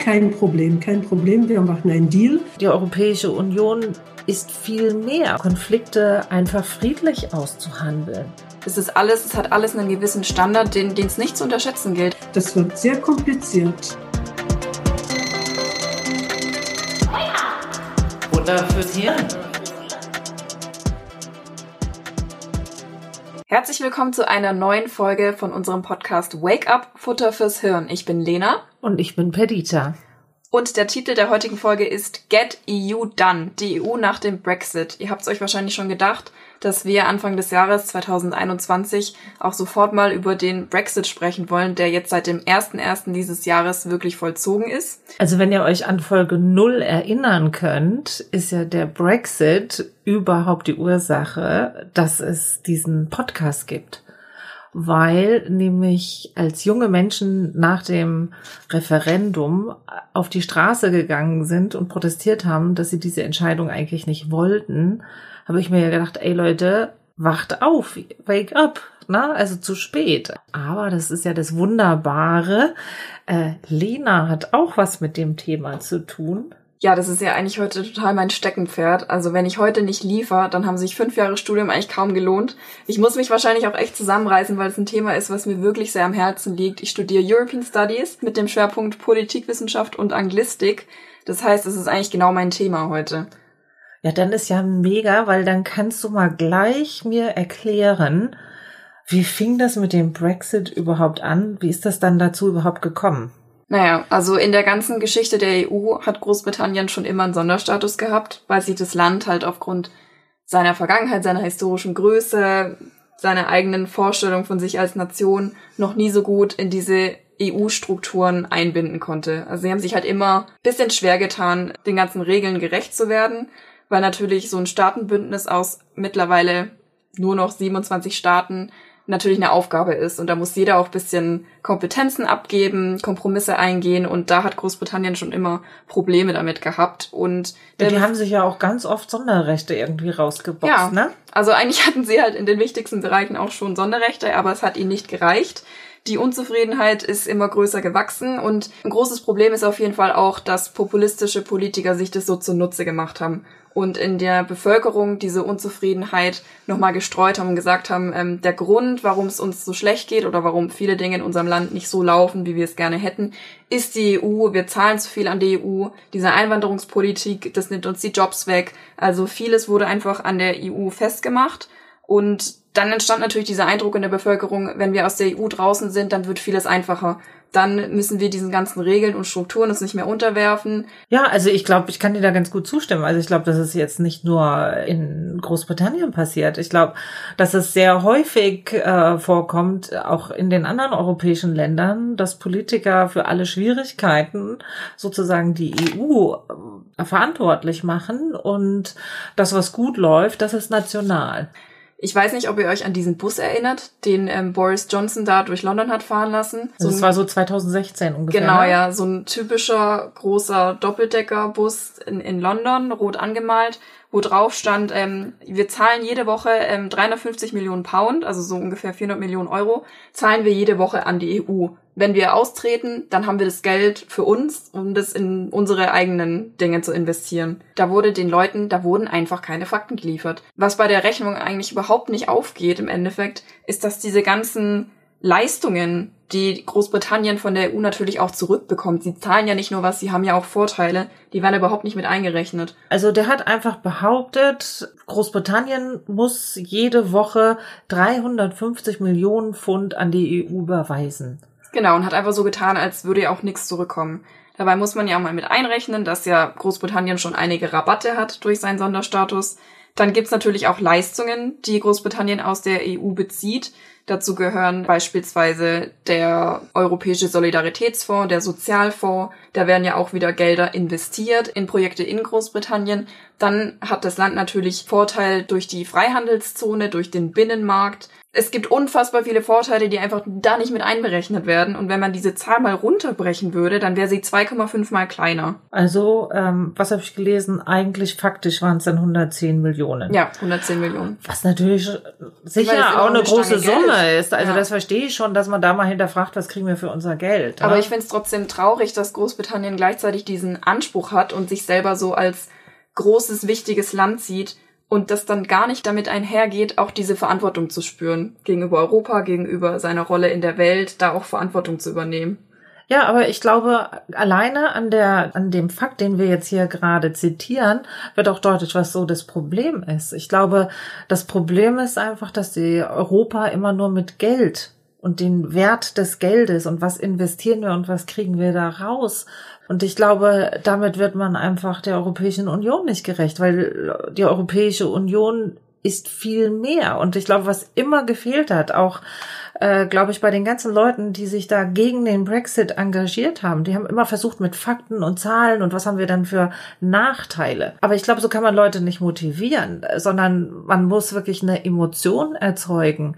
kein Problem, kein Problem. Wir machen einen Deal. Die Europäische Union ist viel mehr, Konflikte einfach friedlich auszuhandeln. Es ist alles, es hat alles einen gewissen Standard, den, den es nicht zu unterschätzen gilt. Das wird sehr kompliziert. Oder fürs Hirn. Herzlich willkommen zu einer neuen Folge von unserem Podcast Wake Up Futter fürs Hirn. Ich bin Lena. Und ich bin Perdita. Und der Titel der heutigen Folge ist Get EU Done, die EU nach dem Brexit. Ihr habt es euch wahrscheinlich schon gedacht, dass wir Anfang des Jahres 2021 auch sofort mal über den Brexit sprechen wollen, der jetzt seit dem 1.1. dieses Jahres wirklich vollzogen ist. Also wenn ihr euch an Folge 0 erinnern könnt, ist ja der Brexit überhaupt die Ursache, dass es diesen Podcast gibt weil nämlich als junge Menschen nach dem Referendum auf die Straße gegangen sind und protestiert haben, dass sie diese Entscheidung eigentlich nicht wollten, habe ich mir ja gedacht, ey Leute, wacht auf, wake up, na, also zu spät. Aber das ist ja das Wunderbare. Äh, Lena hat auch was mit dem Thema zu tun. Ja, das ist ja eigentlich heute total mein Steckenpferd. Also wenn ich heute nicht liefer, dann haben sich fünf Jahre Studium eigentlich kaum gelohnt. Ich muss mich wahrscheinlich auch echt zusammenreißen, weil es ein Thema ist, was mir wirklich sehr am Herzen liegt. Ich studiere European Studies mit dem Schwerpunkt Politikwissenschaft und Anglistik. Das heißt, es ist eigentlich genau mein Thema heute. Ja, dann ist ja mega, weil dann kannst du mal gleich mir erklären, wie fing das mit dem Brexit überhaupt an? Wie ist das dann dazu überhaupt gekommen? Naja, also in der ganzen Geschichte der EU hat Großbritannien schon immer einen Sonderstatus gehabt, weil sich das Land halt aufgrund seiner Vergangenheit, seiner historischen Größe, seiner eigenen Vorstellung von sich als Nation noch nie so gut in diese EU-Strukturen einbinden konnte. Also sie haben sich halt immer bisschen schwer getan, den ganzen Regeln gerecht zu werden, weil natürlich so ein Staatenbündnis aus mittlerweile nur noch 27 Staaten natürlich eine Aufgabe ist. Und da muss jeder auch bisschen Kompetenzen abgeben, Kompromisse eingehen. Und da hat Großbritannien schon immer Probleme damit gehabt. Und ja, die haben sich ja auch ganz oft Sonderrechte irgendwie rausgeboxt, ja, ne? Also eigentlich hatten sie halt in den wichtigsten Bereichen auch schon Sonderrechte, aber es hat ihnen nicht gereicht. Die Unzufriedenheit ist immer größer gewachsen und ein großes Problem ist auf jeden Fall auch, dass populistische Politiker sich das so zunutze gemacht haben und in der Bevölkerung diese Unzufriedenheit nochmal gestreut haben und gesagt haben, ähm, der Grund, warum es uns so schlecht geht oder warum viele Dinge in unserem Land nicht so laufen, wie wir es gerne hätten, ist die EU. Wir zahlen zu viel an die EU. Diese Einwanderungspolitik, das nimmt uns die Jobs weg. Also vieles wurde einfach an der EU festgemacht und dann entstand natürlich dieser Eindruck in der Bevölkerung, wenn wir aus der EU draußen sind, dann wird vieles einfacher dann müssen wir diesen ganzen Regeln und Strukturen uns nicht mehr unterwerfen. Ja, also ich glaube, ich kann dir da ganz gut zustimmen. Also ich glaube, dass es jetzt nicht nur in Großbritannien passiert. Ich glaube, dass es sehr häufig äh, vorkommt, auch in den anderen europäischen Ländern, dass Politiker für alle Schwierigkeiten sozusagen die EU äh, verantwortlich machen und das, was gut läuft, das ist national. Ich weiß nicht, ob ihr euch an diesen Bus erinnert, den ähm, Boris Johnson da durch London hat fahren lassen. So das war so 2016 ungefähr. Genau, ne? ja, so ein typischer großer Doppeldeckerbus in, in London, rot angemalt, wo drauf stand, ähm, wir zahlen jede Woche ähm, 350 Millionen Pound, also so ungefähr 400 Millionen Euro, zahlen wir jede Woche an die EU wenn wir austreten, dann haben wir das Geld für uns, um das in unsere eigenen Dinge zu investieren. Da wurde den Leuten, da wurden einfach keine Fakten geliefert. Was bei der Rechnung eigentlich überhaupt nicht aufgeht im Endeffekt, ist, dass diese ganzen Leistungen, die Großbritannien von der EU natürlich auch zurückbekommt. Sie zahlen ja nicht nur was, sie haben ja auch Vorteile, die werden überhaupt nicht mit eingerechnet. Also der hat einfach behauptet, Großbritannien muss jede Woche 350 Millionen Pfund an die EU überweisen. Genau, und hat einfach so getan, als würde ja auch nichts zurückkommen. Dabei muss man ja auch mal mit einrechnen, dass ja Großbritannien schon einige Rabatte hat durch seinen Sonderstatus. Dann gibt's natürlich auch Leistungen, die Großbritannien aus der EU bezieht. Dazu gehören beispielsweise der Europäische Solidaritätsfonds, der Sozialfonds. Da werden ja auch wieder Gelder investiert in Projekte in Großbritannien. Dann hat das Land natürlich Vorteil durch die Freihandelszone, durch den Binnenmarkt es gibt unfassbar viele Vorteile, die einfach da nicht mit einberechnet werden. Und wenn man diese Zahl mal runterbrechen würde, dann wäre sie 2,5 mal kleiner. Also, ähm, was habe ich gelesen? Eigentlich faktisch waren es dann 110 Millionen. Ja, 110 Millionen. Was natürlich sicher auch eine große Summe ist. Also ja. das verstehe ich schon, dass man da mal hinterfragt, was kriegen wir für unser Geld. Aber ja? ich finde es trotzdem traurig, dass Großbritannien gleichzeitig diesen Anspruch hat und sich selber so als großes, wichtiges Land sieht und das dann gar nicht damit einhergeht, auch diese Verantwortung zu spüren gegenüber Europa, gegenüber seiner Rolle in der Welt, da auch Verantwortung zu übernehmen. Ja, aber ich glaube, alleine an der, an dem Fakt, den wir jetzt hier gerade zitieren, wird auch deutlich, was so das Problem ist. Ich glaube, das Problem ist einfach, dass die Europa immer nur mit Geld und den Wert des Geldes und was investieren wir und was kriegen wir da raus. Und ich glaube, damit wird man einfach der Europäischen Union nicht gerecht, weil die Europäische Union ist viel mehr. Und ich glaube, was immer gefehlt hat, auch äh, glaube ich, bei den ganzen Leuten, die sich da gegen den Brexit engagiert haben, die haben immer versucht mit Fakten und Zahlen und was haben wir dann für Nachteile. Aber ich glaube, so kann man Leute nicht motivieren, sondern man muss wirklich eine Emotion erzeugen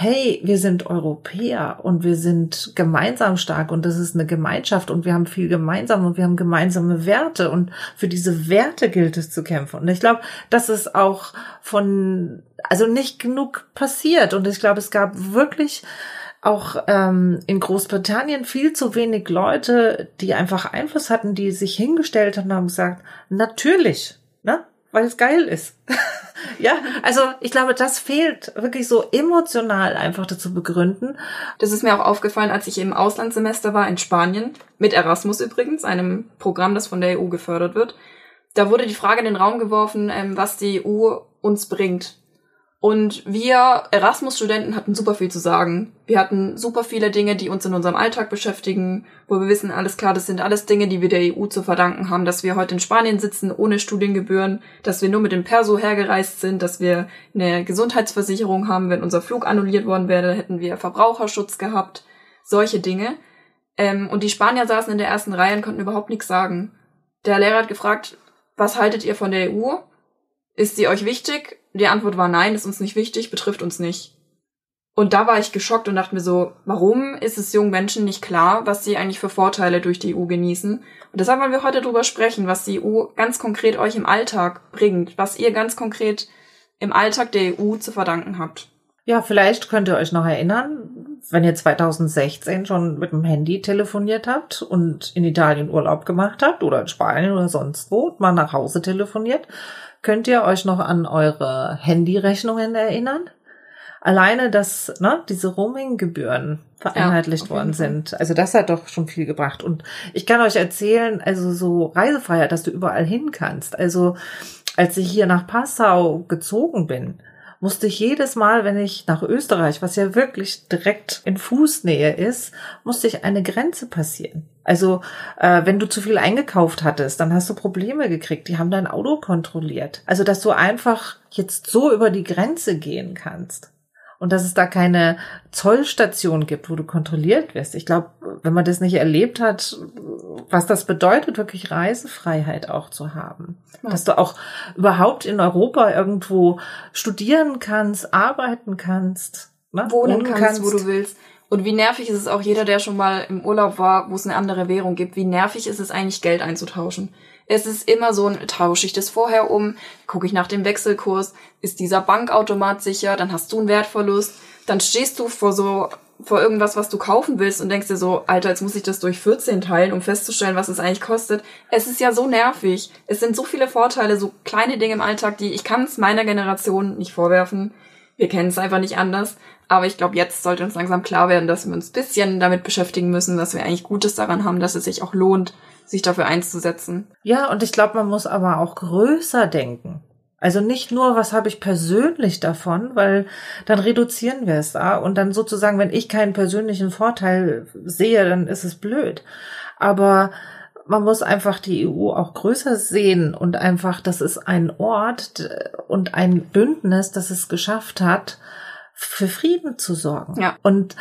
hey, wir sind Europäer und wir sind gemeinsam stark und das ist eine Gemeinschaft und wir haben viel gemeinsam und wir haben gemeinsame Werte und für diese Werte gilt es zu kämpfen. Und ich glaube, das ist auch von, also nicht genug passiert und ich glaube, es gab wirklich auch ähm, in Großbritannien viel zu wenig Leute, die einfach Einfluss hatten, die sich hingestellt haben und haben gesagt, natürlich, ne? Weil es geil ist. ja, also ich glaube, das fehlt wirklich so emotional einfach dazu begründen. Das ist mir auch aufgefallen, als ich im Auslandssemester war in Spanien, mit Erasmus übrigens, einem Programm, das von der EU gefördert wird. Da wurde die Frage in den Raum geworfen, ähm, was die EU uns bringt. Und wir Erasmus-Studenten hatten super viel zu sagen. Wir hatten super viele Dinge, die uns in unserem Alltag beschäftigen, wo wir wissen, alles klar, das sind alles Dinge, die wir der EU zu verdanken haben, dass wir heute in Spanien sitzen ohne Studiengebühren, dass wir nur mit dem Perso hergereist sind, dass wir eine Gesundheitsversicherung haben, wenn unser Flug annulliert worden wäre, hätten wir Verbraucherschutz gehabt, solche Dinge. Ähm, und die Spanier saßen in der ersten Reihe und konnten überhaupt nichts sagen. Der Lehrer hat gefragt, was haltet ihr von der EU? Ist sie euch wichtig? Die Antwort war nein, ist uns nicht wichtig, betrifft uns nicht. Und da war ich geschockt und dachte mir so, warum ist es jungen Menschen nicht klar, was sie eigentlich für Vorteile durch die EU genießen? Und deshalb wollen wir heute darüber sprechen, was die EU ganz konkret euch im Alltag bringt, was ihr ganz konkret im Alltag der EU zu verdanken habt. Ja, vielleicht könnt ihr euch noch erinnern, wenn ihr 2016 schon mit dem Handy telefoniert habt und in Italien Urlaub gemacht habt oder in Spanien oder sonst wo, mal nach Hause telefoniert, Könnt ihr euch noch an eure Handyrechnungen erinnern? Alleine, dass ne, diese Roaming-Gebühren vereinheitlicht ja, worden sind. Also das hat doch schon viel gebracht. Und ich kann euch erzählen, also so Reisefreiheit, dass du überall hin kannst. Also als ich hier nach Passau gezogen bin, musste ich jedes Mal, wenn ich nach Österreich, was ja wirklich direkt in Fußnähe ist, musste ich eine Grenze passieren. Also äh, wenn du zu viel eingekauft hattest, dann hast du Probleme gekriegt. Die haben dein Auto kontrolliert. Also dass du einfach jetzt so über die Grenze gehen kannst und dass es da keine Zollstation gibt, wo du kontrolliert wirst. Ich glaube, wenn man das nicht erlebt hat, was das bedeutet, wirklich Reisefreiheit auch zu haben. Ja. Dass du auch überhaupt in Europa irgendwo studieren kannst, arbeiten kannst, ne? wohnen kannst, kannst, wo du willst. Und wie nervig ist es auch jeder, der schon mal im Urlaub war, wo es eine andere Währung gibt, wie nervig ist es eigentlich, Geld einzutauschen. Es ist immer so ein, tausche ich das vorher um, gucke ich nach dem Wechselkurs, ist dieser Bankautomat sicher, dann hast du einen Wertverlust, dann stehst du vor so, vor irgendwas, was du kaufen willst und denkst dir so, Alter, jetzt muss ich das durch 14 teilen, um festzustellen, was es eigentlich kostet. Es ist ja so nervig. Es sind so viele Vorteile, so kleine Dinge im Alltag, die ich kann es meiner Generation nicht vorwerfen. Wir kennen es einfach nicht anders. Aber ich glaube, jetzt sollte uns langsam klar werden, dass wir uns bisschen damit beschäftigen müssen, dass wir eigentlich Gutes daran haben, dass es sich auch lohnt, sich dafür einzusetzen. Ja, und ich glaube, man muss aber auch größer denken. Also nicht nur, was habe ich persönlich davon, weil dann reduzieren wir es da und dann sozusagen, wenn ich keinen persönlichen Vorteil sehe, dann ist es blöd. Aber man muss einfach die EU auch größer sehen und einfach, das ist ein Ort und ein Bündnis, das es geschafft hat, für Frieden zu sorgen. Ja. Und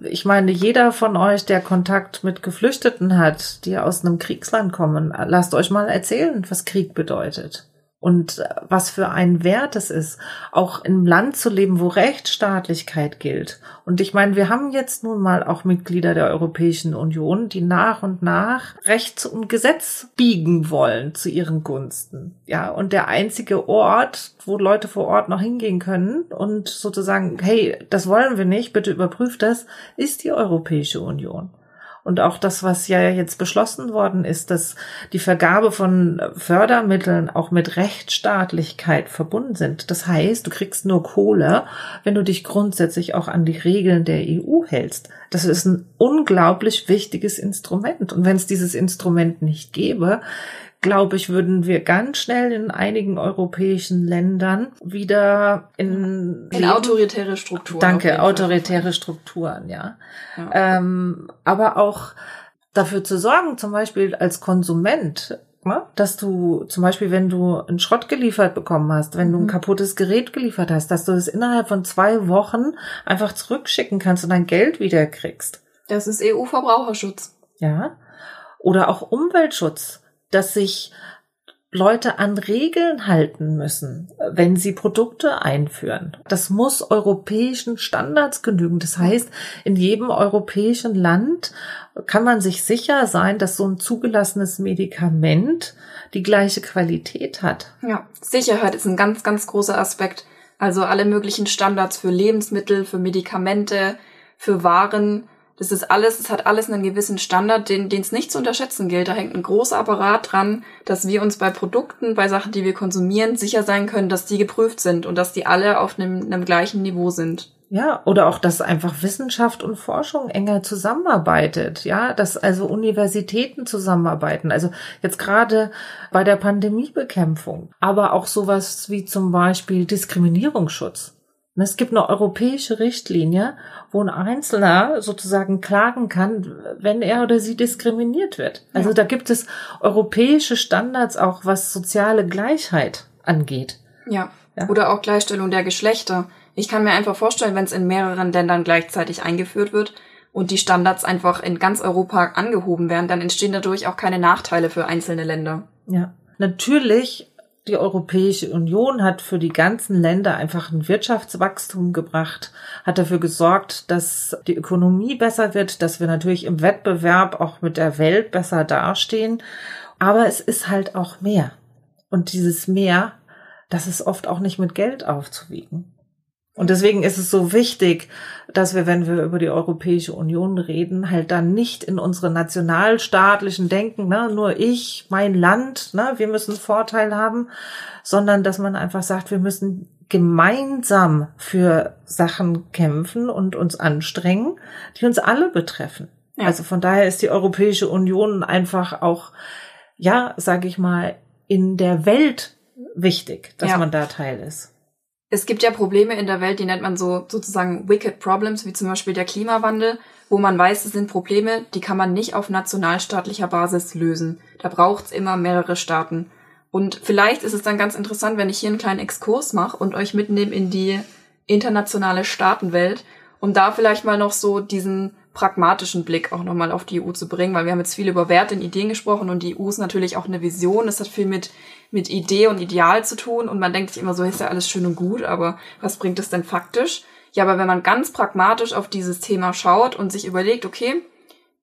ich meine, jeder von euch, der Kontakt mit Geflüchteten hat, die aus einem Kriegsland kommen, lasst euch mal erzählen, was Krieg bedeutet. Und was für ein Wert es ist, auch im Land zu leben, wo Rechtsstaatlichkeit gilt. Und ich meine, wir haben jetzt nun mal auch Mitglieder der Europäischen Union, die nach und nach Recht und Gesetz biegen wollen zu ihren Gunsten. Ja, und der einzige Ort, wo Leute vor Ort noch hingehen können und sozusagen, hey, das wollen wir nicht, bitte überprüft das, ist die Europäische Union. Und auch das, was ja jetzt beschlossen worden ist, dass die Vergabe von Fördermitteln auch mit Rechtsstaatlichkeit verbunden sind. Das heißt, du kriegst nur Kohle, wenn du dich grundsätzlich auch an die Regeln der EU hältst. Das ist ein unglaublich wichtiges Instrument. Und wenn es dieses Instrument nicht gäbe, glaube ich, würden wir ganz schnell in einigen europäischen Ländern wieder in, in autoritäre Strukturen. Danke, autoritäre Strukturen, ja. ja. Ähm, aber auch dafür zu sorgen, zum Beispiel als Konsument, ne, dass du zum Beispiel, wenn du einen Schrott geliefert bekommen hast, wenn du ein mhm. kaputtes Gerät geliefert hast, dass du es innerhalb von zwei Wochen einfach zurückschicken kannst und dein Geld wieder kriegst. Das ist EU-Verbraucherschutz. Ja. Oder auch Umweltschutz dass sich Leute an Regeln halten müssen, wenn sie Produkte einführen. Das muss europäischen Standards genügen. Das heißt, in jedem europäischen Land kann man sich sicher sein, dass so ein zugelassenes Medikament die gleiche Qualität hat. Ja, Sicherheit ist ein ganz, ganz großer Aspekt. Also alle möglichen Standards für Lebensmittel, für Medikamente, für Waren das ist alles, es hat alles einen gewissen Standard, den es nicht zu unterschätzen gilt. Da hängt ein großer Apparat dran, dass wir uns bei Produkten, bei Sachen, die wir konsumieren, sicher sein können, dass die geprüft sind und dass die alle auf einem, einem gleichen Niveau sind. Ja, oder auch, dass einfach Wissenschaft und Forschung enger zusammenarbeitet, ja, dass also Universitäten zusammenarbeiten, also jetzt gerade bei der Pandemiebekämpfung, aber auch sowas wie zum Beispiel Diskriminierungsschutz. Es gibt eine europäische Richtlinie, wo ein Einzelner sozusagen klagen kann, wenn er oder sie diskriminiert wird. Also ja. da gibt es europäische Standards auch, was soziale Gleichheit angeht. Ja. ja. Oder auch Gleichstellung der Geschlechter. Ich kann mir einfach vorstellen, wenn es in mehreren Ländern gleichzeitig eingeführt wird und die Standards einfach in ganz Europa angehoben werden, dann entstehen dadurch auch keine Nachteile für einzelne Länder. Ja. Natürlich die Europäische Union hat für die ganzen Länder einfach ein Wirtschaftswachstum gebracht, hat dafür gesorgt, dass die Ökonomie besser wird, dass wir natürlich im Wettbewerb auch mit der Welt besser dastehen. Aber es ist halt auch mehr. Und dieses Mehr, das ist oft auch nicht mit Geld aufzuwiegen. Und deswegen ist es so wichtig, dass wir, wenn wir über die Europäische Union reden, halt dann nicht in unsere nationalstaatlichen Denken, ne, nur ich, mein Land, ne, wir müssen Vorteil haben, sondern dass man einfach sagt, wir müssen gemeinsam für Sachen kämpfen und uns anstrengen, die uns alle betreffen. Ja. Also von daher ist die Europäische Union einfach auch, ja, sage ich mal, in der Welt wichtig, dass ja. man da Teil ist es gibt ja Probleme in der Welt, die nennt man so sozusagen wicked problems, wie zum Beispiel der Klimawandel, wo man weiß, es sind Probleme, die kann man nicht auf nationalstaatlicher Basis lösen. Da braucht's immer mehrere Staaten. Und vielleicht ist es dann ganz interessant, wenn ich hier einen kleinen Exkurs mache und euch mitnehme in die internationale Staatenwelt, um da vielleicht mal noch so diesen pragmatischen Blick auch nochmal auf die EU zu bringen, weil wir haben jetzt viel über Werte und Ideen gesprochen und die EU ist natürlich auch eine Vision. Es hat viel mit, mit Idee und Ideal zu tun und man denkt sich immer so, ist ja alles schön und gut, aber was bringt es denn faktisch? Ja, aber wenn man ganz pragmatisch auf dieses Thema schaut und sich überlegt, okay,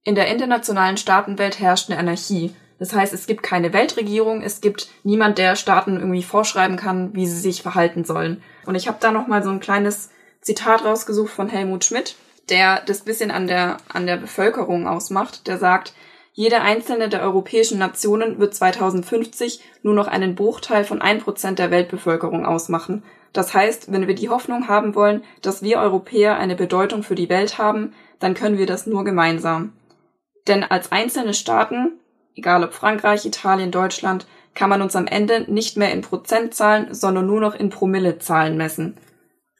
in der internationalen Staatenwelt herrscht eine Anarchie. Das heißt, es gibt keine Weltregierung, es gibt niemand, der Staaten irgendwie vorschreiben kann, wie sie sich verhalten sollen. Und ich habe da noch mal so ein kleines Zitat rausgesucht von Helmut Schmidt, der das bisschen an der, an der Bevölkerung ausmacht, der sagt, jede einzelne der europäischen Nationen wird 2050 nur noch einen Bruchteil von ein Prozent der Weltbevölkerung ausmachen. Das heißt, wenn wir die Hoffnung haben wollen, dass wir Europäer eine Bedeutung für die Welt haben, dann können wir das nur gemeinsam. Denn als einzelne Staaten, egal ob Frankreich, Italien, Deutschland, kann man uns am Ende nicht mehr in Prozentzahlen, sondern nur noch in Promillezahlen messen.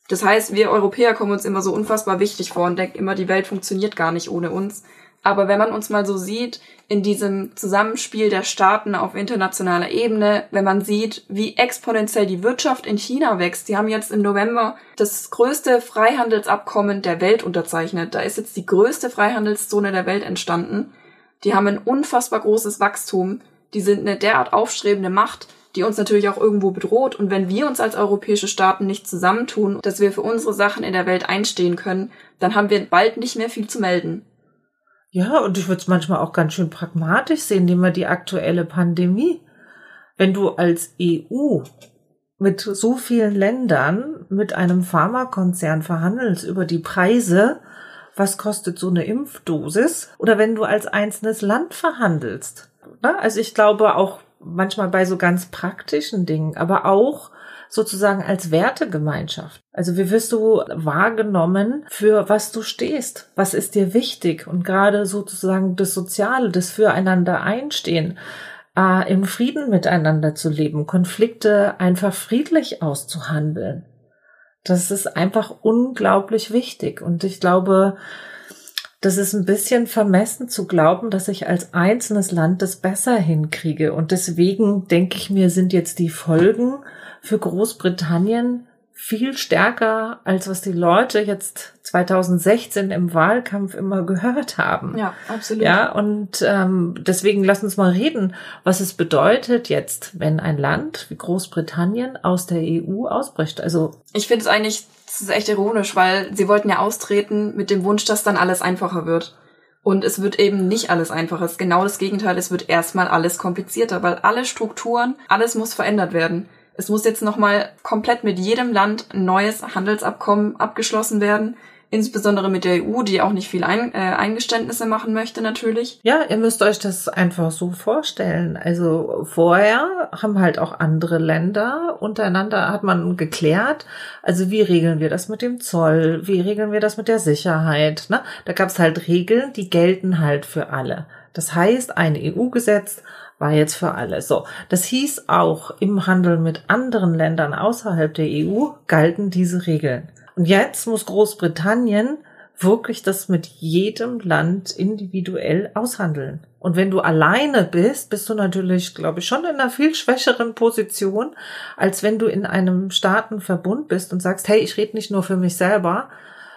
Das heißt, wir Europäer kommen uns immer so unfassbar wichtig vor und denken immer, die Welt funktioniert gar nicht ohne uns. Aber wenn man uns mal so sieht, in diesem Zusammenspiel der Staaten auf internationaler Ebene, wenn man sieht, wie exponentiell die Wirtschaft in China wächst, die haben jetzt im November das größte Freihandelsabkommen der Welt unterzeichnet. Da ist jetzt die größte Freihandelszone der Welt entstanden. Die haben ein unfassbar großes Wachstum. Die sind eine derart aufstrebende Macht die uns natürlich auch irgendwo bedroht. Und wenn wir uns als europäische Staaten nicht zusammentun, dass wir für unsere Sachen in der Welt einstehen können, dann haben wir bald nicht mehr viel zu melden. Ja, und ich würde es manchmal auch ganz schön pragmatisch sehen, nehmen wir die aktuelle Pandemie. Wenn du als EU mit so vielen Ländern mit einem Pharmakonzern verhandelst über die Preise, was kostet so eine Impfdosis? Oder wenn du als einzelnes Land verhandelst. Ne? Also ich glaube auch manchmal bei so ganz praktischen Dingen, aber auch sozusagen als Wertegemeinschaft. Also wie wirst du wahrgenommen, für was du stehst? Was ist dir wichtig? Und gerade sozusagen das Soziale, das Füreinander einstehen, äh, im Frieden miteinander zu leben, Konflikte einfach friedlich auszuhandeln. Das ist einfach unglaublich wichtig. Und ich glaube, das ist ein bisschen vermessen zu glauben, dass ich als einzelnes Land das besser hinkriege. Und deswegen denke ich mir, sind jetzt die Folgen für Großbritannien viel stärker, als was die Leute jetzt 2016 im Wahlkampf immer gehört haben. Ja, absolut. Ja, und ähm, deswegen lass uns mal reden, was es bedeutet jetzt, wenn ein Land wie Großbritannien aus der EU ausbricht. Also ich finde es eigentlich, das ist echt ironisch, weil sie wollten ja austreten mit dem Wunsch, dass dann alles einfacher wird. Und es wird eben nicht alles einfacher. Es ist genau das Gegenteil. Es wird erstmal alles komplizierter, weil alle Strukturen, alles muss verändert werden. Es muss jetzt nochmal komplett mit jedem Land ein neues Handelsabkommen abgeschlossen werden. Insbesondere mit der EU, die auch nicht viel Ein äh, Eingeständnisse machen möchte, natürlich. Ja, ihr müsst euch das einfach so vorstellen. Also vorher haben halt auch andere Länder untereinander hat man geklärt, also wie regeln wir das mit dem Zoll, wie regeln wir das mit der Sicherheit. Ne? Da gab es halt Regeln, die gelten halt für alle. Das heißt, ein EU-Gesetz war jetzt für alle. So, das hieß auch im Handel mit anderen Ländern außerhalb der EU galten diese Regeln. Und jetzt muss Großbritannien wirklich das mit jedem Land individuell aushandeln. Und wenn du alleine bist, bist du natürlich, glaube ich, schon in einer viel schwächeren Position, als wenn du in einem Staatenverbund bist und sagst, hey, ich rede nicht nur für mich selber,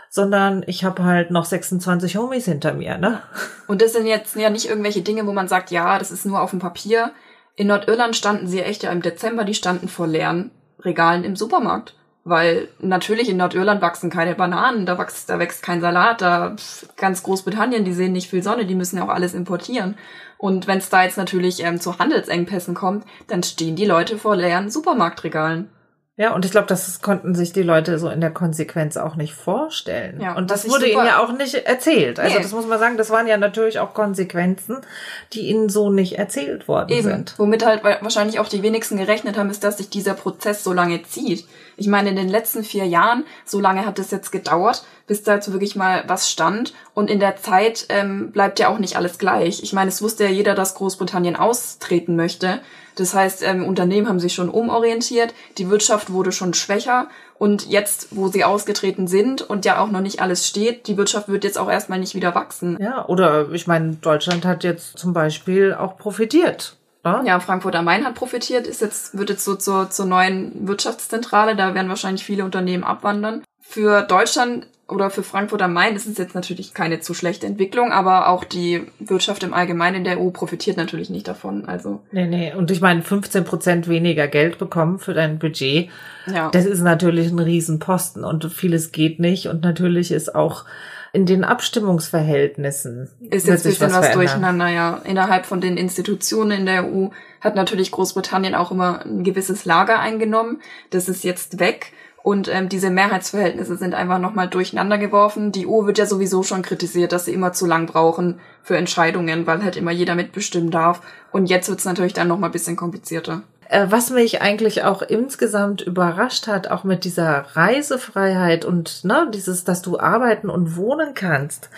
sondern ich habe halt noch 26 Homies hinter mir, ne? Und das sind jetzt ja nicht irgendwelche Dinge, wo man sagt, ja, das ist nur auf dem Papier. In Nordirland standen sie echt ja im Dezember, die standen vor leeren Regalen im Supermarkt. Weil natürlich in Nordirland wachsen keine Bananen, da wächst, da wächst kein Salat, da ganz Großbritannien, die sehen nicht viel Sonne, die müssen ja auch alles importieren. Und wenn es da jetzt natürlich ähm, zu Handelsengpässen kommt, dann stehen die Leute vor leeren Supermarktregalen. Ja, und ich glaube, das konnten sich die Leute so in der Konsequenz auch nicht vorstellen. Ja, und das wurde ihnen ja auch nicht erzählt. Also nee. das muss man sagen, das waren ja natürlich auch Konsequenzen, die ihnen so nicht erzählt worden Eben. sind. Womit halt wahrscheinlich auch die wenigsten gerechnet haben, ist, dass sich dieser Prozess so lange zieht. Ich meine, in den letzten vier Jahren, so lange hat es jetzt gedauert, bis dazu wirklich mal was stand. Und in der Zeit ähm, bleibt ja auch nicht alles gleich. Ich meine, es wusste ja jeder, dass Großbritannien austreten möchte. Das heißt, ähm, Unternehmen haben sich schon umorientiert, die Wirtschaft wurde schon schwächer und jetzt, wo sie ausgetreten sind und ja auch noch nicht alles steht, die Wirtschaft wird jetzt auch erstmal nicht wieder wachsen. Ja, oder ich meine, Deutschland hat jetzt zum Beispiel auch profitiert. Ja, ja Frankfurt am Main hat profitiert, ist jetzt, wird jetzt so zur, zur neuen Wirtschaftszentrale, da werden wahrscheinlich viele Unternehmen abwandern. Für Deutschland oder für Frankfurt am Main ist es jetzt natürlich keine zu schlechte Entwicklung, aber auch die Wirtschaft im Allgemeinen in der EU profitiert natürlich nicht davon. Also nee, nee. Und ich meine, 15 Prozent weniger Geld bekommen für dein Budget, ja. das ist natürlich ein Riesenposten und vieles geht nicht. Und natürlich ist auch in den Abstimmungsverhältnissen. Ist jetzt ein bisschen was, was durcheinander, ja. Innerhalb von den Institutionen in der EU hat natürlich Großbritannien auch immer ein gewisses Lager eingenommen. Das ist jetzt weg. Und ähm, diese Mehrheitsverhältnisse sind einfach nochmal durcheinander geworfen. Die EU wird ja sowieso schon kritisiert, dass sie immer zu lang brauchen für Entscheidungen, weil halt immer jeder mitbestimmen darf. Und jetzt wird's natürlich dann nochmal bisschen komplizierter. Äh, was mich eigentlich auch insgesamt überrascht hat, auch mit dieser Reisefreiheit und ne, dieses, dass du arbeiten und wohnen kannst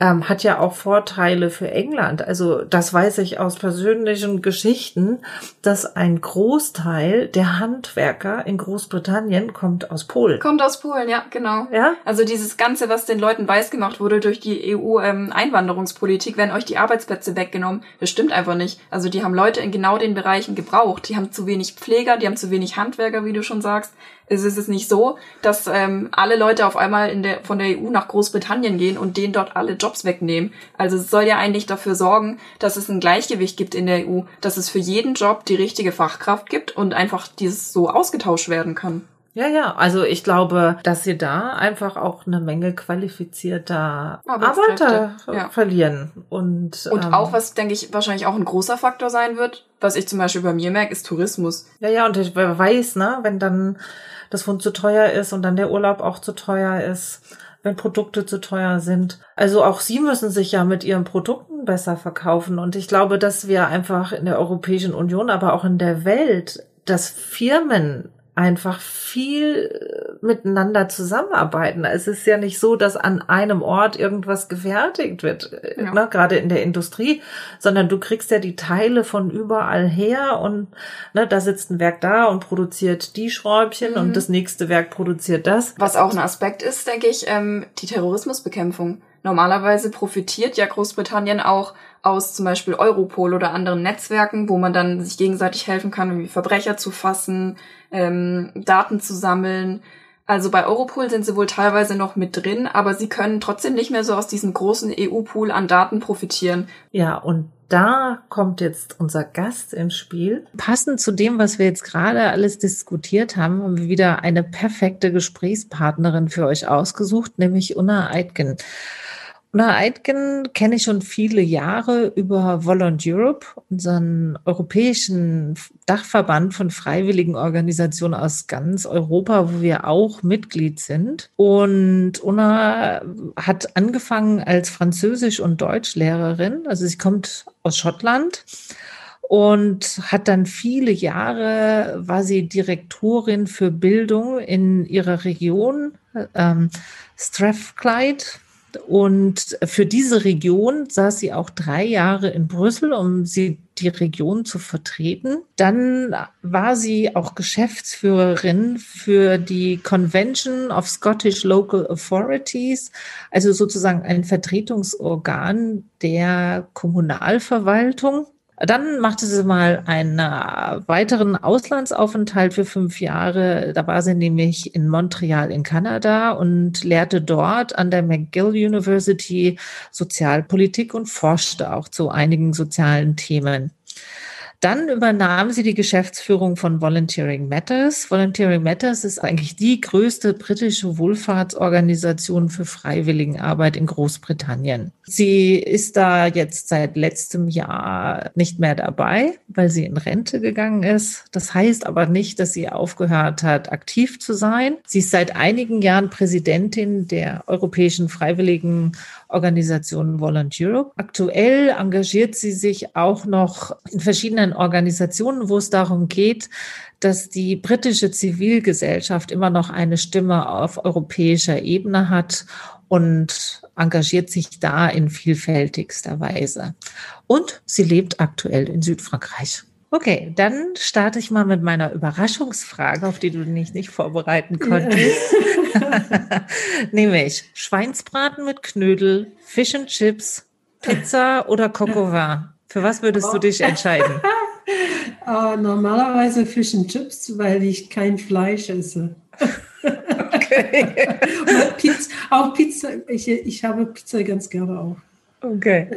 ähm, hat ja auch Vorteile für England. Also das weiß ich aus persönlichen Geschichten, dass ein Großteil der Handwerker in Großbritannien kommt aus Polen. Kommt aus Polen, ja, genau. Ja? Also dieses Ganze, was den Leuten weiß gemacht wurde durch die EU-Einwanderungspolitik, ähm, werden euch die Arbeitsplätze weggenommen. Das stimmt einfach nicht. Also die haben Leute in genau den Bereichen gebraucht. Die haben zu wenig Pfleger, die haben zu wenig Handwerker, wie du schon sagst Es ist nicht so, dass ähm, alle Leute auf einmal in der, von der EU nach Großbritannien gehen und denen dort alle Jobs wegnehmen. Also es soll ja eigentlich dafür sorgen, dass es ein Gleichgewicht gibt in der EU, dass es für jeden Job die richtige Fachkraft gibt und einfach dieses so ausgetauscht werden kann. Ja, ja, also ich glaube, dass sie da einfach auch eine Menge qualifizierter Arbeiter ja. verlieren. Und, und ähm, auch, was, denke ich, wahrscheinlich auch ein großer Faktor sein wird, was ich zum Beispiel bei mir merke, ist Tourismus. Ja, ja, und ich weiß, ne, wenn dann das Fund zu teuer ist und dann der Urlaub auch zu teuer ist, wenn Produkte zu teuer sind. Also auch sie müssen sich ja mit ihren Produkten besser verkaufen. Und ich glaube, dass wir einfach in der Europäischen Union, aber auch in der Welt, dass Firmen einfach viel äh, miteinander zusammenarbeiten. Es ist ja nicht so, dass an einem Ort irgendwas gefertigt wird, äh, ja. ne, gerade in der Industrie, sondern du kriegst ja die Teile von überall her und ne, da sitzt ein Werk da und produziert die Schräubchen mhm. und das nächste Werk produziert das. Was auch ein Aspekt ist, denke ich, ähm, die Terrorismusbekämpfung. Normalerweise profitiert ja Großbritannien auch aus zum Beispiel Europol oder anderen Netzwerken, wo man dann sich gegenseitig helfen kann, um Verbrecher zu fassen, ähm, Daten zu sammeln. Also bei Europol sind sie wohl teilweise noch mit drin, aber sie können trotzdem nicht mehr so aus diesem großen EU-Pool an Daten profitieren. Ja, und da kommt jetzt unser Gast ins Spiel. Passend zu dem, was wir jetzt gerade alles diskutiert haben, haben wir wieder eine perfekte Gesprächspartnerin für euch ausgesucht, nämlich Unna Eidgen. Na, Aitken kenne ich schon viele Jahre über Volont Europe, unseren europäischen Dachverband von freiwilligen Organisationen aus ganz Europa, wo wir auch Mitglied sind. Und Una hat angefangen als Französisch- und Deutschlehrerin. Also sie kommt aus Schottland und hat dann viele Jahre, war sie Direktorin für Bildung in ihrer Region, ähm, Strathclyde und für diese Region saß sie auch drei Jahre in Brüssel, um sie die Region zu vertreten. Dann war sie auch Geschäftsführerin für die Convention of Scottish Local Authorities, also sozusagen ein Vertretungsorgan der Kommunalverwaltung. Dann machte sie mal einen äh, weiteren Auslandsaufenthalt für fünf Jahre. Da war sie nämlich in Montreal in Kanada und lehrte dort an der McGill University Sozialpolitik und forschte auch zu einigen sozialen Themen. Dann übernahm sie die Geschäftsführung von Volunteering Matters. Volunteering Matters ist eigentlich die größte britische Wohlfahrtsorganisation für Freiwilligenarbeit in Großbritannien. Sie ist da jetzt seit letztem Jahr nicht mehr dabei, weil sie in Rente gegangen ist. Das heißt aber nicht, dass sie aufgehört hat, aktiv zu sein. Sie ist seit einigen Jahren Präsidentin der Europäischen Freiwilligen Organisation Volunteer Europe. Aktuell engagiert sie sich auch noch in verschiedenen Organisationen, wo es darum geht, dass die britische Zivilgesellschaft immer noch eine Stimme auf europäischer Ebene hat und engagiert sich da in vielfältigster Weise. Und sie lebt aktuell in Südfrankreich. Okay, dann starte ich mal mit meiner Überraschungsfrage, auf die du dich nicht vorbereiten konntest. Nämlich Schweinsbraten mit Knödel, Fish and Chips, Pizza oder Coco Für was würdest du dich entscheiden? uh, normalerweise Fish and Chips, weil ich kein Fleisch esse. Okay. Pizza, auch Pizza, ich, ich habe Pizza ganz gerne auch. Okay.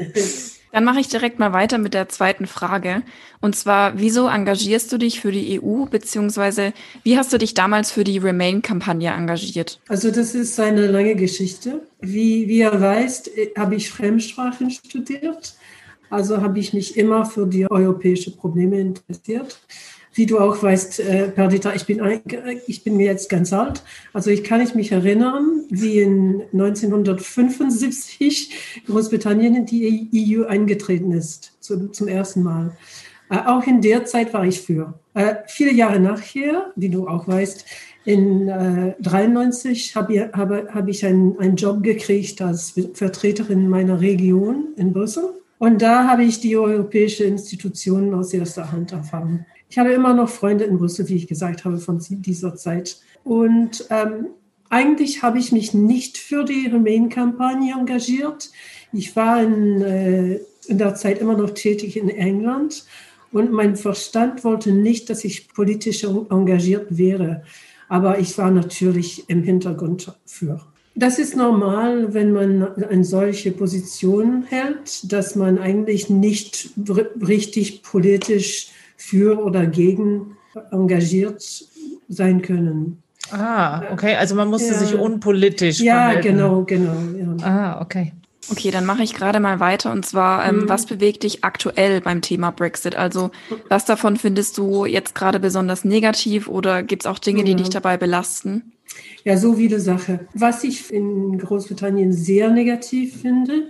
Dann mache ich direkt mal weiter mit der zweiten Frage. Und zwar, wieso engagierst du dich für die EU, beziehungsweise wie hast du dich damals für die Remain-Kampagne engagiert? Also das ist eine lange Geschichte. Wie, wie ihr weißt, habe ich Fremdsprachen studiert. Also habe ich mich immer für die europäischen Probleme interessiert wie du auch weißt, äh, Perdita, ich bin, ich bin jetzt ganz alt. Also ich kann ich mich erinnern, wie in 1975 Großbritannien in die EU eingetreten ist, zum, zum ersten Mal. Äh, auch in der Zeit war ich für. Äh, viele Jahre nachher, wie du auch weißt, in äh, 93 habe ich, habe, hab ich einen, einen Job gekriegt als Vertreterin meiner Region in Brüssel. Und da habe ich die europäischen Institutionen aus erster Hand erfahren. Ich habe immer noch Freunde in Brüssel, wie ich gesagt habe, von dieser Zeit. Und ähm, eigentlich habe ich mich nicht für die Remain-Kampagne engagiert. Ich war in, äh, in der Zeit immer noch tätig in England und mein Verstand wollte nicht, dass ich politisch engagiert wäre. Aber ich war natürlich im Hintergrund für. Das ist normal, wenn man eine solche Position hält, dass man eigentlich nicht richtig politisch für oder gegen engagiert sein können. Ah, okay. Also man musste ja. sich unpolitisch ja, verhalten. Genau, genau. Ja. Ah, okay. Okay, dann mache ich gerade mal weiter. Und zwar, ähm, mhm. was bewegt dich aktuell beim Thema Brexit? Also was davon findest du jetzt gerade besonders negativ oder gibt es auch Dinge, die dich dabei belasten? Ja, so viele Sachen. Was ich in Großbritannien sehr negativ finde,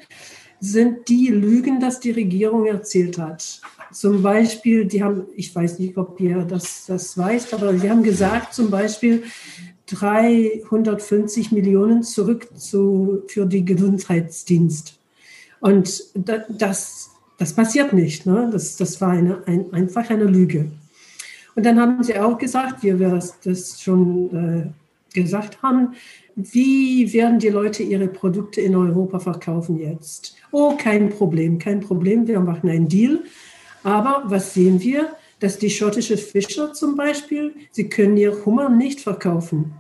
sind die Lügen, dass die Regierung erzählt hat. Zum Beispiel, die haben, ich weiß nicht, ob ihr das, das weißt, aber sie haben gesagt, zum Beispiel 350 Millionen zurück zu, für die Gesundheitsdienst. Und das, das passiert nicht. Ne? Das, das war eine, ein, einfach eine Lüge. Und dann haben sie auch gesagt, wie wir das schon äh, gesagt haben, wie werden die Leute ihre Produkte in Europa verkaufen jetzt? Oh, kein Problem, kein Problem, wir machen einen Deal. Aber was sehen wir? Dass die schottische Fischer zum Beispiel, sie können ihr Hummer nicht verkaufen.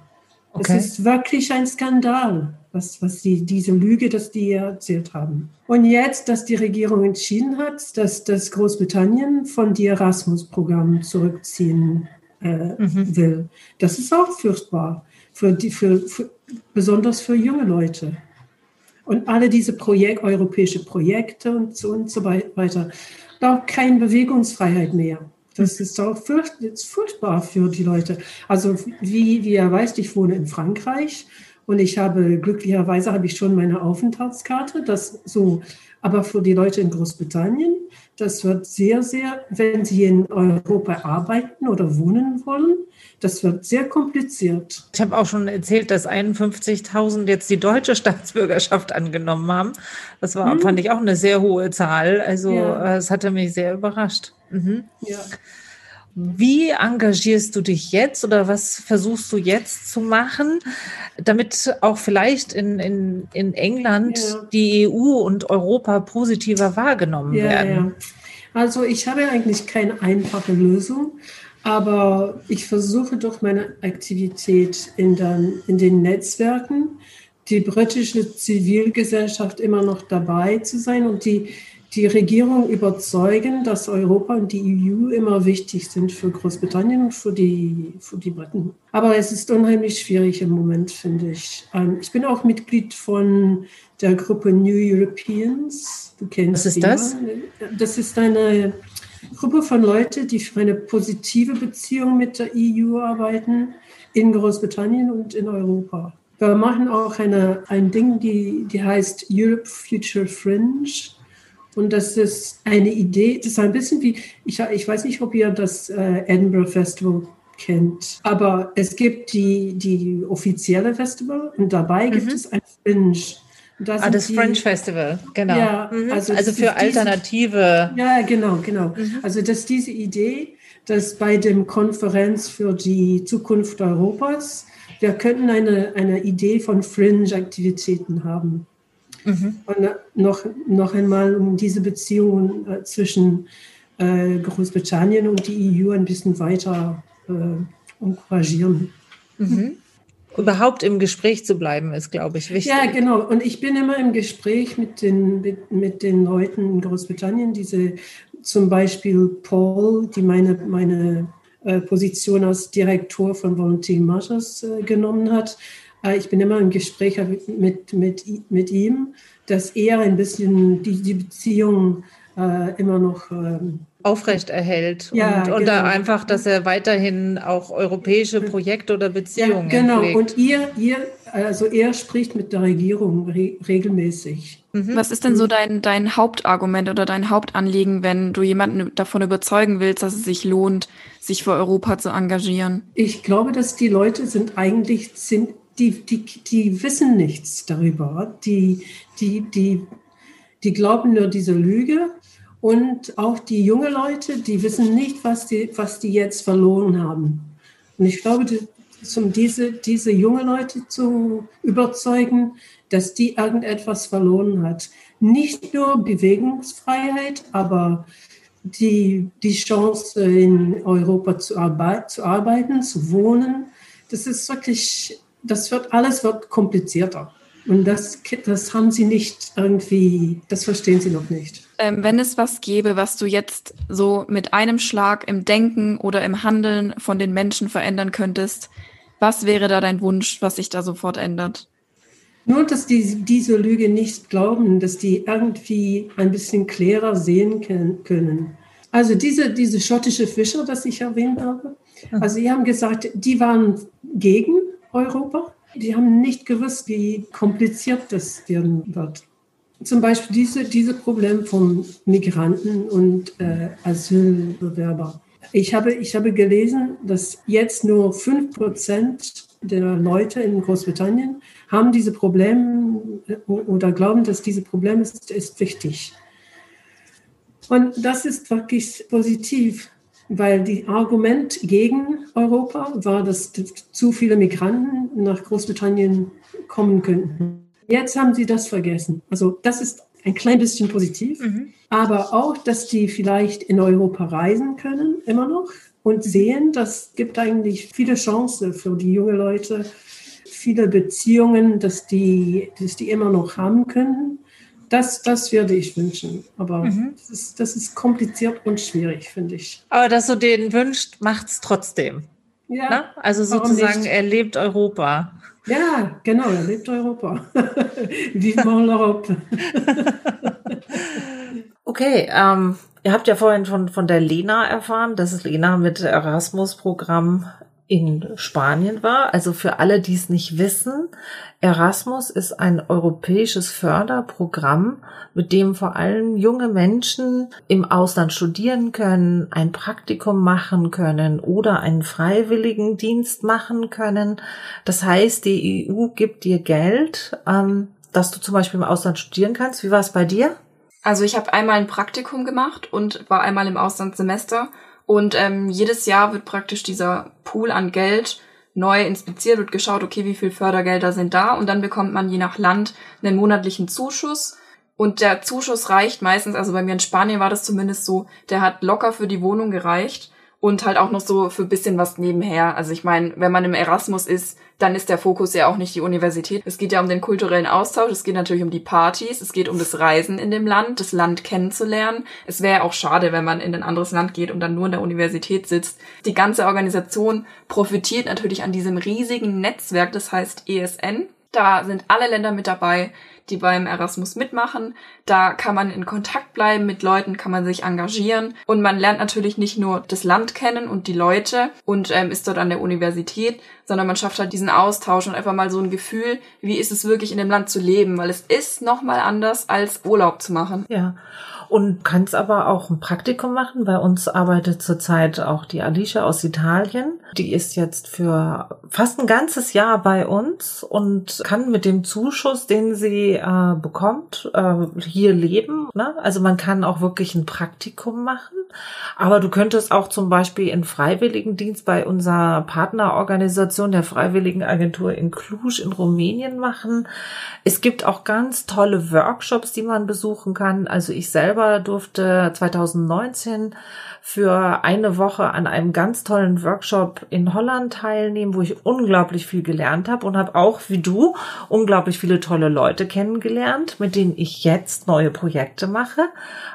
Okay. Es ist wirklich ein Skandal, was, was die, diese Lüge, dass die erzählt haben. Und jetzt, dass die Regierung entschieden hat, dass das Großbritannien von die Erasmus-Programm zurückziehen äh, mhm. will. Das ist auch furchtbar für die, für, für, besonders für junge Leute. Und alle diese Projekt, europäische Projekte und so, und so weiter. Da keine Bewegungsfreiheit mehr. Das ist auch furcht, ist furchtbar für die Leute. Also wie, wie ihr weißt, ich wohne in Frankreich und ich habe glücklicherweise habe ich schon meine Aufenthaltskarte. Das so, aber für die Leute in Großbritannien, das wird sehr, sehr, wenn sie in Europa arbeiten oder wohnen wollen, das wird sehr kompliziert. Ich habe auch schon erzählt, dass 51.000 jetzt die deutsche Staatsbürgerschaft angenommen haben. Das war, hm. fand ich auch eine sehr hohe Zahl. Also ja. es hatte mich sehr überrascht. Mhm. Ja. Wie engagierst du dich jetzt oder was versuchst du jetzt zu machen, damit auch vielleicht in, in, in England ja. die EU und Europa positiver wahrgenommen ja, werden? Also ich habe eigentlich keine einfache Lösung. Aber ich versuche durch meine Aktivität in, den, in den Netzwerken die britische Zivilgesellschaft immer noch dabei zu sein und die, die Regierung überzeugen, dass Europa und die EU immer wichtig sind für Großbritannien und für die, für die Briten. Aber es ist unheimlich schwierig im Moment, finde ich. Ähm, ich bin auch Mitglied von der Gruppe New Europeans. Du kennst Was ist das? Das ist eine Gruppe von Leuten, die für eine positive Beziehung mit der EU arbeiten in Großbritannien und in Europa. Wir machen auch eine, ein Ding, die, die heißt Europe Future Fringe. Und das ist eine Idee, das ist ein bisschen wie, ich, ich weiß nicht, ob ihr das äh, Edinburgh Festival kennt, aber es gibt die, die offizielle Festival und dabei gibt mhm. es ein Fringe. Da ah, das die, French Festival, genau. Ja, mhm. also, also für alternative. Diese, ja, genau, genau. Mhm. Also dass diese Idee, dass bei dem Konferenz für die Zukunft Europas, wir könnten eine, eine Idee von Fringe-Aktivitäten haben. Mhm. Und noch, noch einmal, um diese Beziehungen äh, zwischen äh, Großbritannien und die EU ein bisschen weiter äh, encouragieren. Mhm überhaupt im Gespräch zu bleiben, ist, glaube ich, wichtig. Ja, genau. Und ich bin immer im Gespräch mit den, mit, mit den Leuten in Großbritannien, diese zum Beispiel Paul, die meine, meine äh, Position als Direktor von Volunteer Matters genommen hat. Äh, ich bin immer im Gespräch mit, mit, mit ihm, dass er ein bisschen die, die Beziehung äh, immer noch ähm, aufrecht erhält ja, und, genau. da einfach, dass er weiterhin auch europäische Projekte oder Beziehungen ja, genau. Pflegt. Und ihr, ihr, also er spricht mit der Regierung re regelmäßig. Mhm. Was ist denn so dein, dein Hauptargument oder dein Hauptanliegen, wenn du jemanden davon überzeugen willst, dass es sich lohnt, sich für Europa zu engagieren? Ich glaube, dass die Leute sind eigentlich, sind, die, die, die wissen nichts darüber. Die, die, die, die glauben nur diese Lüge und auch die jungen Leute, die wissen nicht, was die, was die jetzt verloren haben. Und ich glaube, um diese, diese jungen Leute zu überzeugen, dass die irgendetwas verloren hat. Nicht nur Bewegungsfreiheit, aber die, die Chance, in Europa zu, arbeit, zu arbeiten, zu wohnen, das ist wirklich, das wird, alles wird komplizierter. Und das, das haben sie nicht irgendwie, das verstehen sie noch nicht. Ähm, wenn es was gäbe, was du jetzt so mit einem Schlag im Denken oder im Handeln von den Menschen verändern könntest, was wäre da dein Wunsch, was sich da sofort ändert? Nur, dass die diese Lüge nicht glauben, dass die irgendwie ein bisschen klarer sehen können. Also diese, diese schottische Fischer, das ich erwähnt habe, also sie haben gesagt, die waren gegen Europa. Die haben nicht gewusst, wie kompliziert das werden wird. Zum Beispiel diese, diese Problem von Migranten und äh, Asylbewerber. Ich habe, ich habe gelesen, dass jetzt nur 5% der Leute in Großbritannien haben diese Probleme äh, oder glauben, dass diese Problem ist, ist wichtig. Und das ist wirklich positiv, weil die Argument gegen Europa war, dass zu viele Migranten nach Großbritannien kommen könnten. Jetzt haben sie das vergessen. Also das ist ein klein bisschen positiv, mhm. aber auch, dass die vielleicht in Europa reisen können, immer noch, und sehen, das gibt eigentlich viele Chancen für die jungen Leute, viele Beziehungen, dass die, dass die immer noch haben können. Das, das würde ich wünschen. Aber mhm. das, ist, das ist kompliziert und schwierig, finde ich. Aber dass du den wünscht, macht es trotzdem. Ja. Ne? Also sozusagen, er lebt Europa. Ja, genau, er lebt Europa. Vivement l'Europe. okay, ähm, ihr habt ja vorhin von, von der Lena erfahren, dass Lena mit Erasmus-Programm in Spanien war. Also für alle, die es nicht wissen, Erasmus ist ein europäisches Förderprogramm, mit dem vor allem junge Menschen im Ausland studieren können, ein Praktikum machen können oder einen freiwilligen Dienst machen können. Das heißt, die EU gibt dir Geld, ähm, dass du zum Beispiel im Ausland studieren kannst. Wie war es bei dir? Also ich habe einmal ein Praktikum gemacht und war einmal im Auslandssemester und ähm, jedes Jahr wird praktisch dieser Pool an Geld neu inspiziert, wird geschaut, okay, wie viel Fördergelder sind da und dann bekommt man je nach Land einen monatlichen Zuschuss. Und der Zuschuss reicht meistens, also bei mir in Spanien war das zumindest so, der hat locker für die Wohnung gereicht und halt auch noch so für bisschen was nebenher. Also ich meine, wenn man im Erasmus ist, dann ist der Fokus ja auch nicht die Universität. Es geht ja um den kulturellen Austausch, es geht natürlich um die Partys, es geht um das Reisen in dem Land, das Land kennenzulernen. Es wäre auch schade, wenn man in ein anderes Land geht und dann nur in der Universität sitzt. Die ganze Organisation profitiert natürlich an diesem riesigen Netzwerk, das heißt ESN. Da sind alle Länder mit dabei die beim Erasmus mitmachen. Da kann man in Kontakt bleiben mit Leuten, kann man sich engagieren und man lernt natürlich nicht nur das Land kennen und die Leute und ähm, ist dort an der Universität, sondern man schafft halt diesen Austausch und einfach mal so ein Gefühl, wie ist es wirklich in dem Land zu leben, weil es ist nochmal anders als Urlaub zu machen. Ja und kannst aber auch ein Praktikum machen. Bei uns arbeitet zurzeit auch die Alicia aus Italien. Die ist jetzt für fast ein ganzes Jahr bei uns und kann mit dem Zuschuss, den sie äh, bekommt, äh, hier leben. Ne? Also man kann auch wirklich ein Praktikum machen. Aber du könntest auch zum Beispiel in Freiwilligendienst bei unserer Partnerorganisation der Freiwilligenagentur in Cluj in Rumänien machen. Es gibt auch ganz tolle Workshops, die man besuchen kann. Also ich selber durfte 2019 für eine Woche an einem ganz tollen Workshop in Holland teilnehmen, wo ich unglaublich viel gelernt habe und habe auch wie du unglaublich viele tolle Leute kennengelernt, mit denen ich jetzt neue Projekte mache.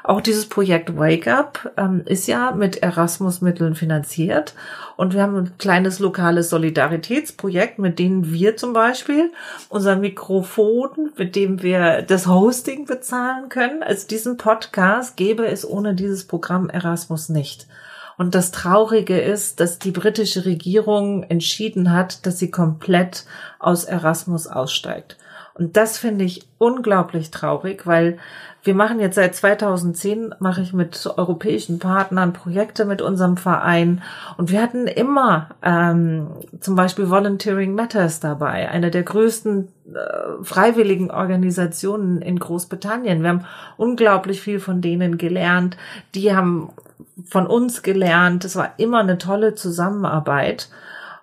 Auch dieses Projekt Wake Up ähm, ist ja mit Erasmus-Mitteln finanziert und wir haben ein kleines lokales Solidaritätsprojekt, mit denen wir zum Beispiel unser Mikrofon, mit dem wir das Hosting bezahlen können. Also diesen Podcast gäbe es ohne dieses Programm Erasmus nicht nicht. Und das Traurige ist, dass die britische Regierung entschieden hat, dass sie komplett aus Erasmus aussteigt. Und das finde ich unglaublich traurig, weil wir machen jetzt seit 2010, mache ich mit europäischen Partnern Projekte mit unserem Verein und wir hatten immer ähm, zum Beispiel Volunteering Matters dabei, eine der größten äh, freiwilligen Organisationen in Großbritannien. Wir haben unglaublich viel von denen gelernt. Die haben von uns gelernt. Es war immer eine tolle Zusammenarbeit.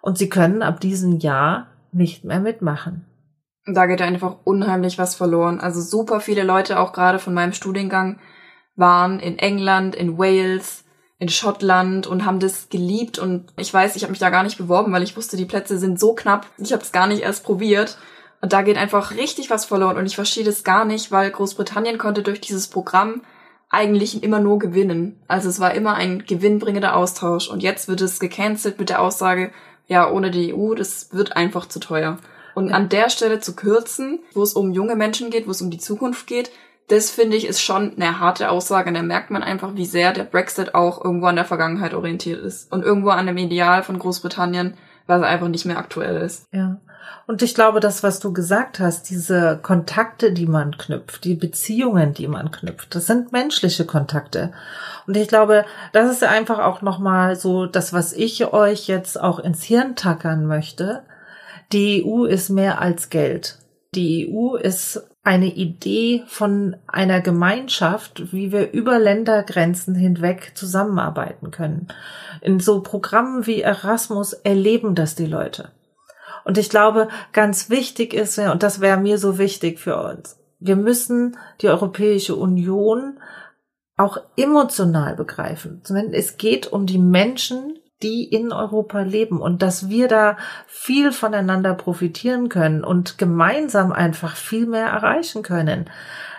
Und sie können ab diesem Jahr nicht mehr mitmachen. Da geht einfach unheimlich was verloren. Also super viele Leute, auch gerade von meinem Studiengang, waren in England, in Wales, in Schottland und haben das geliebt und ich weiß, ich habe mich da gar nicht beworben, weil ich wusste, die Plätze sind so knapp. Ich habe es gar nicht erst probiert und da geht einfach richtig was verloren und ich verstehe das gar nicht, weil Großbritannien konnte durch dieses Programm eigentlich immer nur gewinnen. Also es war immer ein gewinnbringender Austausch und jetzt wird es gecancelt mit der Aussage, ja, ohne die EU, das wird einfach zu teuer. Und an der Stelle zu kürzen, wo es um junge Menschen geht, wo es um die Zukunft geht, das finde ich ist schon eine harte Aussage. Und da merkt man einfach, wie sehr der Brexit auch irgendwo an der Vergangenheit orientiert ist und irgendwo an dem Ideal von Großbritannien, was einfach nicht mehr aktuell ist. Ja. Und ich glaube, das, was du gesagt hast, diese Kontakte, die man knüpft, die Beziehungen, die man knüpft, das sind menschliche Kontakte. Und ich glaube, das ist einfach auch nochmal so das, was ich euch jetzt auch ins Hirn tackern möchte. Die EU ist mehr als Geld. Die EU ist eine Idee von einer Gemeinschaft, wie wir über Ländergrenzen hinweg zusammenarbeiten können. In so Programmen wie Erasmus erleben das die Leute. Und ich glaube, ganz wichtig ist, und das wäre mir so wichtig für uns, wir müssen die Europäische Union auch emotional begreifen. Es geht um die Menschen, die in Europa leben und dass wir da viel voneinander profitieren können und gemeinsam einfach viel mehr erreichen können.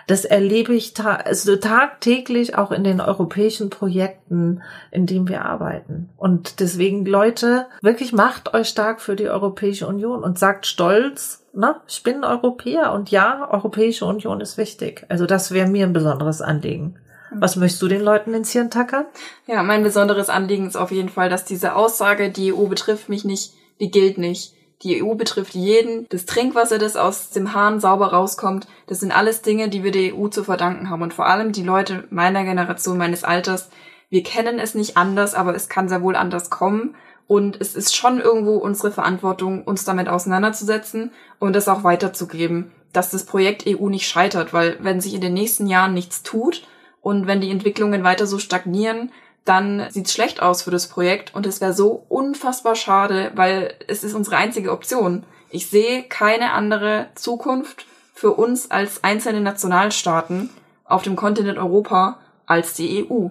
Das erlebe ich ta also tagtäglich auch in den europäischen Projekten, in denen wir arbeiten. Und deswegen, Leute, wirklich macht euch stark für die Europäische Union und sagt stolz, na, ich bin Europäer und ja, Europäische Union ist wichtig. Also das wäre mir ein besonderes Anliegen. Was möchtest du den Leuten ins Hirn tackern? Ja, mein besonderes Anliegen ist auf jeden Fall, dass diese Aussage, die EU betrifft mich nicht, die gilt nicht. Die EU betrifft jeden. Das Trinkwasser, das aus dem Hahn sauber rauskommt, das sind alles Dinge, die wir der EU zu verdanken haben. Und vor allem die Leute meiner Generation, meines Alters, wir kennen es nicht anders, aber es kann sehr wohl anders kommen. Und es ist schon irgendwo unsere Verantwortung, uns damit auseinanderzusetzen und das auch weiterzugeben, dass das Projekt EU nicht scheitert, weil wenn sich in den nächsten Jahren nichts tut und wenn die Entwicklungen weiter so stagnieren, dann sieht's schlecht aus für das Projekt und es wäre so unfassbar schade, weil es ist unsere einzige Option. Ich sehe keine andere Zukunft für uns als einzelne Nationalstaaten auf dem Kontinent Europa als die EU.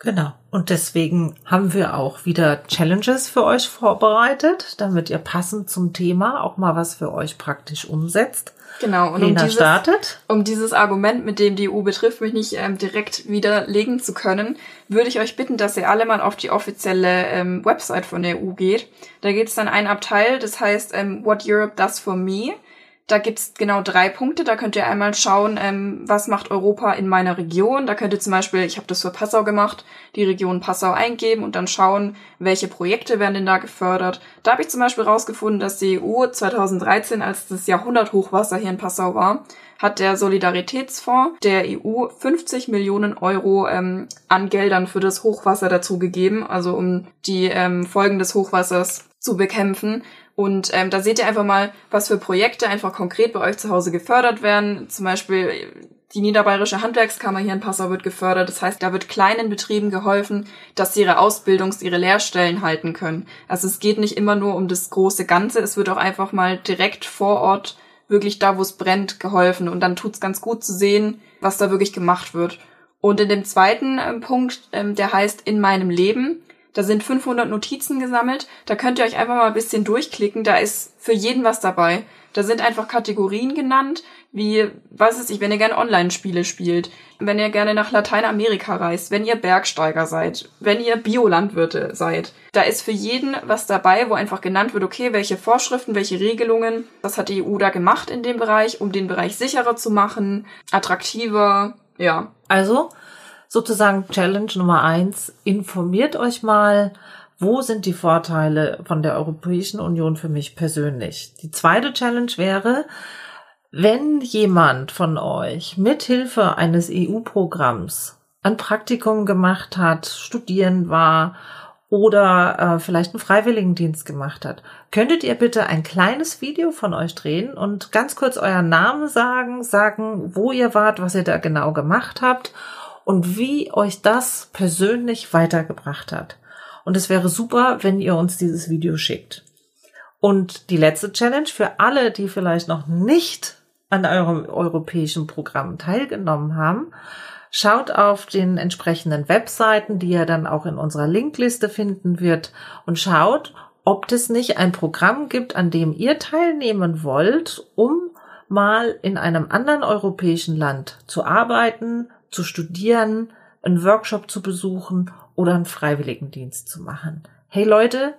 Genau. Und deswegen haben wir auch wieder Challenges für euch vorbereitet, damit ihr passend zum Thema auch mal was für euch praktisch umsetzt. Genau, und Lena um dieses, startet. um dieses Argument, mit dem die EU betrifft, mich nicht ähm, direkt widerlegen zu können, würde ich euch bitten, dass ihr alle mal auf die offizielle ähm, Website von der EU geht. Da gibt es dann einen Abteil, das heißt ähm, What Europe Does for Me. Da gibt's genau drei Punkte. Da könnt ihr einmal schauen, ähm, was macht Europa in meiner Region. Da könnt ihr zum Beispiel, ich habe das für Passau gemacht, die Region Passau eingeben und dann schauen, welche Projekte werden denn da gefördert. Da habe ich zum Beispiel rausgefunden, dass die EU 2013, als das Jahrhunderthochwasser hier in Passau war, hat der Solidaritätsfonds der EU 50 Millionen Euro ähm, an Geldern für das Hochwasser dazugegeben, also um die ähm, Folgen des Hochwassers zu bekämpfen. Und ähm, da seht ihr einfach mal, was für Projekte einfach konkret bei euch zu Hause gefördert werden. Zum Beispiel die Niederbayerische Handwerkskammer hier in Passau wird gefördert. Das heißt, da wird kleinen Betrieben geholfen, dass sie ihre Ausbildungs-, ihre Lehrstellen halten können. Also es geht nicht immer nur um das große Ganze, es wird auch einfach mal direkt vor Ort, wirklich da, wo es brennt, geholfen. Und dann tut's ganz gut zu sehen, was da wirklich gemacht wird. Und in dem zweiten äh, Punkt, ähm, der heißt In meinem Leben, da sind 500 Notizen gesammelt. Da könnt ihr euch einfach mal ein bisschen durchklicken. Da ist für jeden was dabei. Da sind einfach Kategorien genannt, wie, was ist ich, wenn ihr gerne Online-Spiele spielt, wenn ihr gerne nach Lateinamerika reist, wenn ihr Bergsteiger seid, wenn ihr Biolandwirte seid. Da ist für jeden was dabei, wo einfach genannt wird, okay, welche Vorschriften, welche Regelungen, was hat die EU da gemacht in dem Bereich, um den Bereich sicherer zu machen, attraktiver, ja. Also, sozusagen Challenge Nummer eins, informiert euch mal, wo sind die Vorteile von der Europäischen Union für mich persönlich. Die zweite Challenge wäre, wenn jemand von euch mithilfe eines EU-Programms ein Praktikum gemacht hat, studieren war oder äh, vielleicht einen Freiwilligendienst gemacht hat, könntet ihr bitte ein kleines Video von euch drehen und ganz kurz euren Namen sagen, sagen, wo ihr wart, was ihr da genau gemacht habt und wie euch das persönlich weitergebracht hat. Und es wäre super, wenn ihr uns dieses Video schickt. Und die letzte Challenge für alle, die vielleicht noch nicht an eurem europäischen Programm teilgenommen haben, Schaut auf den entsprechenden Webseiten, die ihr dann auch in unserer Linkliste finden wird und schaut, ob es nicht ein Programm gibt, an dem ihr teilnehmen wollt, um mal in einem anderen europäischen Land zu arbeiten, zu studieren, einen Workshop zu besuchen oder einen Freiwilligendienst zu machen. Hey Leute,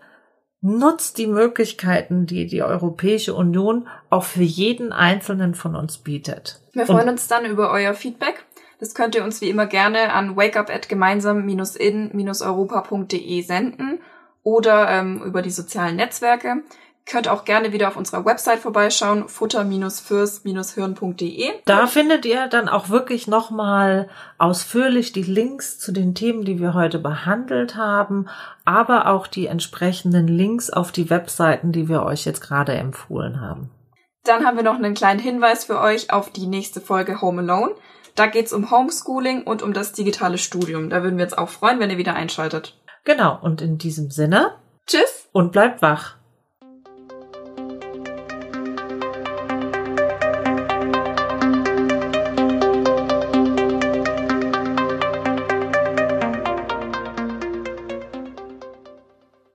nutzt die Möglichkeiten, die die Europäische Union auch für jeden Einzelnen von uns bietet. Wir freuen Und uns dann über euer Feedback. Das könnt ihr uns wie immer gerne an wakeup@gemeinsam-in-europa.de senden oder ähm, über die sozialen Netzwerke. Könnt auch gerne wieder auf unserer Website vorbeischauen, futter-fürs-hirn.de. Da findet ihr dann auch wirklich nochmal ausführlich die Links zu den Themen, die wir heute behandelt haben, aber auch die entsprechenden Links auf die Webseiten, die wir euch jetzt gerade empfohlen haben. Dann haben wir noch einen kleinen Hinweis für euch auf die nächste Folge Home Alone. Da geht's um Homeschooling und um das digitale Studium. Da würden wir uns auch freuen, wenn ihr wieder einschaltet. Genau, und in diesem Sinne. Tschüss. Und bleibt wach.